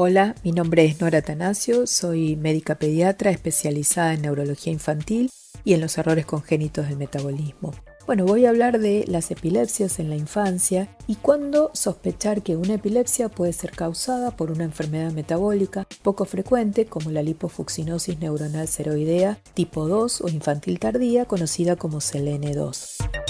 Hola, mi nombre es Nora Tanasio, soy médica pediatra especializada en neurología infantil y en los errores congénitos del metabolismo. Bueno, voy a hablar de las epilepsias en la infancia y cuándo sospechar que una epilepsia puede ser causada por una enfermedad metabólica poco frecuente como la lipofuxinosis neuronal ceroidea tipo 2 o infantil tardía conocida como CLN2.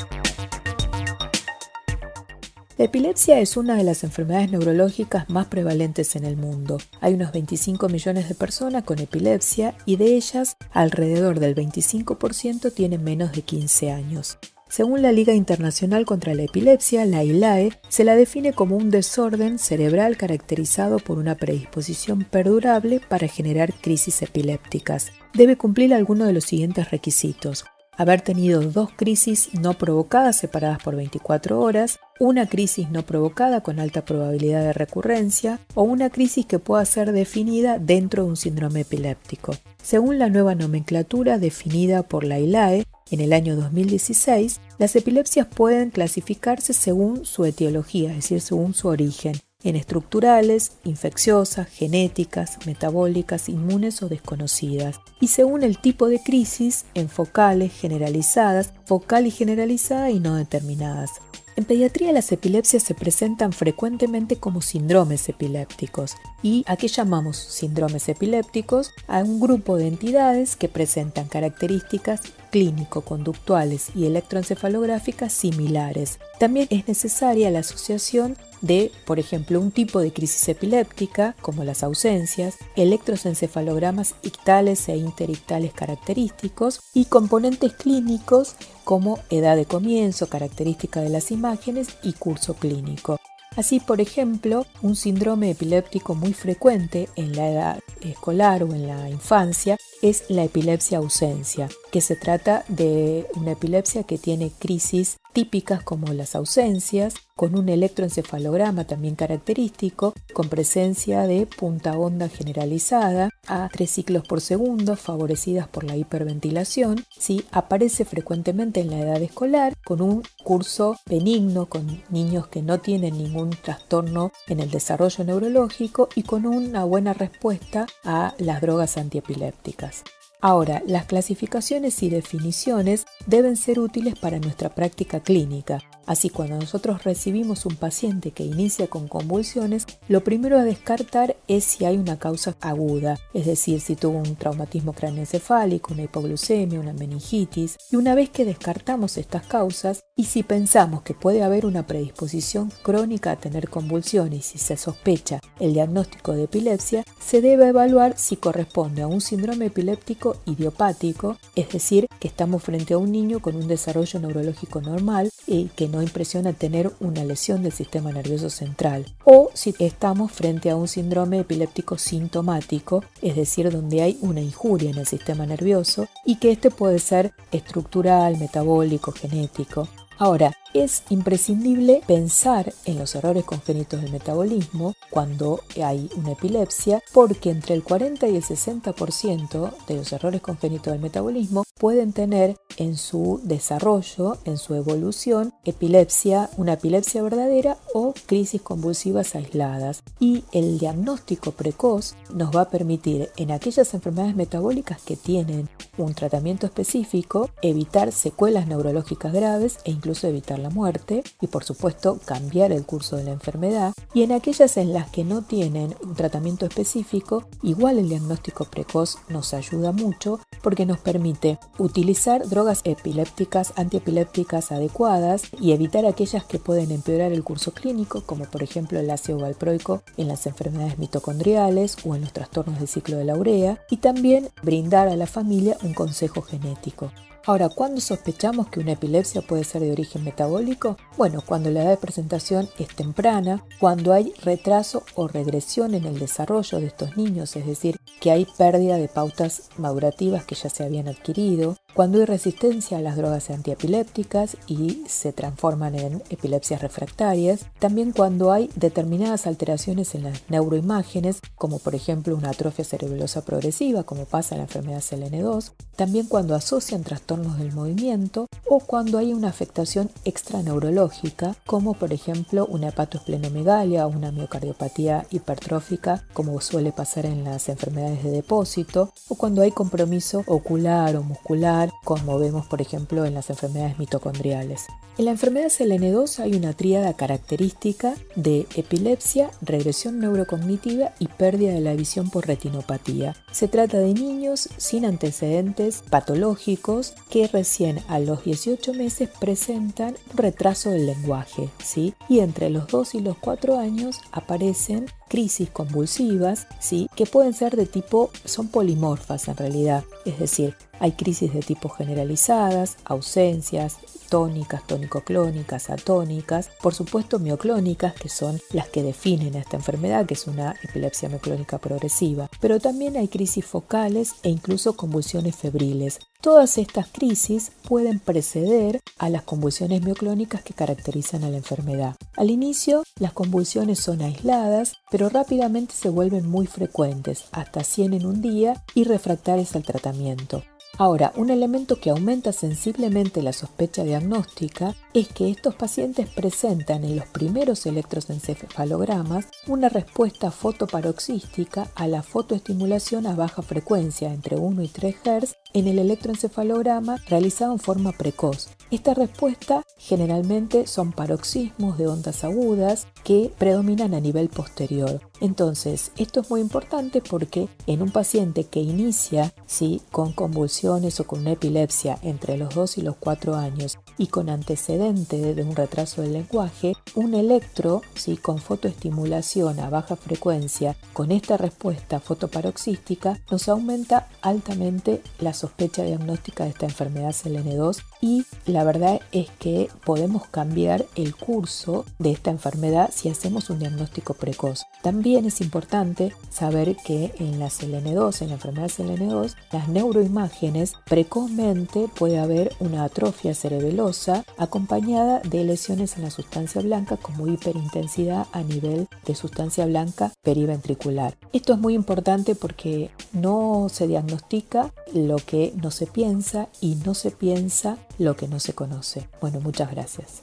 La epilepsia es una de las enfermedades neurológicas más prevalentes en el mundo. Hay unos 25 millones de personas con epilepsia y de ellas alrededor del 25% tienen menos de 15 años. Según la Liga Internacional contra la Epilepsia, la ILAE, se la define como un desorden cerebral caracterizado por una predisposición perdurable para generar crisis epilépticas. Debe cumplir alguno de los siguientes requisitos haber tenido dos crisis no provocadas separadas por 24 horas, una crisis no provocada con alta probabilidad de recurrencia o una crisis que pueda ser definida dentro de un síndrome epiléptico. Según la nueva nomenclatura definida por la ILAE en el año 2016, las epilepsias pueden clasificarse según su etiología, es decir, según su origen, en estructurales, infecciosas, genéticas, metabólicas, inmunes o desconocidas, y según el tipo de crisis, en focales, generalizadas, focal y generalizada y no determinadas. En pediatría las epilepsias se presentan frecuentemente como síndromes epilépticos y a qué llamamos síndromes epilépticos a un grupo de entidades que presentan características clínico-conductuales y electroencefalográficas similares. También es necesaria la asociación de, por ejemplo, un tipo de crisis epiléptica, como las ausencias, electroencefalogramas ictales e interictales característicos y componentes clínicos como edad de comienzo, característica de las imágenes y curso clínico. Así, por ejemplo, un síndrome epiléptico muy frecuente en la edad escolar o en la infancia es la epilepsia ausencia, que se trata de una epilepsia que tiene crisis típicas como las ausencias, con un electroencefalograma también característico, con presencia de punta onda generalizada a tres ciclos por segundo, favorecidas por la hiperventilación. ¿sí? Aparece frecuentemente en la edad escolar, con un curso benigno, con niños que no tienen ningún trastorno en el desarrollo neurológico y con una buena respuesta a las drogas antiepilépticas. Ahora, las clasificaciones y definiciones deben ser útiles para nuestra práctica clínica. Así, cuando nosotros recibimos un paciente que inicia con convulsiones, lo primero a descartar es si hay una causa aguda, es decir, si tuvo un traumatismo craneoencefálico, una hipoglucemia, una meningitis. Y una vez que descartamos estas causas, y si pensamos que puede haber una predisposición crónica a tener convulsiones y se sospecha el diagnóstico de epilepsia, se debe evaluar si corresponde a un síndrome epiléptico idiopático, es decir, que estamos frente a un niño con un desarrollo neurológico normal y que no impresiona tener una lesión del sistema nervioso central. O si estamos frente a un síndrome epiléptico sintomático, es decir, donde hay una injuria en el sistema nervioso y que este puede ser estructural, metabólico, genético. Ahora, es imprescindible pensar en los errores congénitos del metabolismo cuando hay una epilepsia, porque entre el 40 y el 60% de los errores congénitos del metabolismo pueden tener en su desarrollo, en su evolución, epilepsia, una epilepsia verdadera o crisis convulsivas aisladas. Y el diagnóstico precoz nos va a permitir en aquellas enfermedades metabólicas que tienen un tratamiento específico evitar secuelas neurológicas graves e incluso evitar la muerte y por supuesto cambiar el curso de la enfermedad y en aquellas en las que no tienen un tratamiento específico, igual el diagnóstico precoz nos ayuda mucho porque nos permite utilizar drogas epilépticas, antiepilépticas adecuadas y evitar aquellas que pueden empeorar el curso clínico, como por ejemplo el ácido valproico en las enfermedades mitocondriales o en los trastornos del ciclo de la urea, y también brindar a la familia un consejo genético. Ahora, ¿cuándo sospechamos que una epilepsia puede ser de origen metabólico? Bueno, cuando la edad de presentación es temprana, cuando hay retraso o regresión en el desarrollo de estos niños, es decir, que hay pérdida de pautas madurativas que ya se habían adquirido, cuando hay resistencia a las drogas antiepilépticas y se transforman en epilepsias refractarias, también cuando hay determinadas alteraciones en las neuroimágenes, como por ejemplo una atrofia cerebelosa progresiva, como pasa en la enfermedad CLN2, también cuando asocian trastornos del movimiento o cuando hay una afectación extraneurológica, como por ejemplo una hepatoesplenomegalia o una miocardiopatía hipertrófica, como suele pasar en las enfermedades de depósito, o cuando hay compromiso ocular o muscular, como vemos por ejemplo en las enfermedades mitocondriales. En la enfermedad CLN2 hay una tríada característica de epilepsia, regresión neurocognitiva y pérdida de la visión por retinopatía. Se trata de niños sin antecedentes patológicos que recién a los 18 meses presentan un retraso del lenguaje, ¿sí? Y entre los 2 y los 4 años aparecen crisis convulsivas, ¿sí? que pueden ser de tipo, son polimorfas en realidad, es decir, hay crisis de tipo generalizadas, ausencias, tónicas, tónico-clónicas, atónicas, por supuesto mioclónicas, que son las que definen esta enfermedad, que es una epilepsia mioclónica progresiva, pero también hay crisis focales e incluso convulsiones febriles. Todas estas crisis pueden preceder a las convulsiones mioclónicas que caracterizan a la enfermedad. Al inicio, las convulsiones son aisladas, pero rápidamente se vuelven muy frecuentes, hasta 100 en un día, y refractarias al tratamiento. Ahora, un elemento que aumenta sensiblemente la sospecha diagnóstica es que estos pacientes presentan en los primeros electroencefalogramas una respuesta fotoparoxística a la fotoestimulación a baja frecuencia entre 1 y 3 Hz en el electroencefalograma realizado en forma precoz. Esta respuesta generalmente son paroxismos de ondas agudas que predominan a nivel posterior. Entonces, esto es muy importante porque en un paciente que inicia ¿sí? con convulsiones o con una epilepsia entre los 2 y los 4 años y con antecedente de un retraso del lenguaje, un electro ¿sí? con fotoestimulación a baja frecuencia con esta respuesta fotoparoxística nos aumenta altamente la sospecha diagnóstica de esta enfermedad CLN2 y la verdad es que podemos cambiar el curso de esta enfermedad si hacemos un diagnóstico precoz. También es importante saber que en la CLN2, en la enfermedad CLN2, las neuroimágenes precozmente puede haber una atrofia cerebelosa acompañada de lesiones en la sustancia blanca como hiperintensidad a nivel de sustancia blanca periventricular. Esto es muy importante porque no se diagnostica lo que no se piensa y no se piensa lo que no se conoce. Bueno, muchas gracias.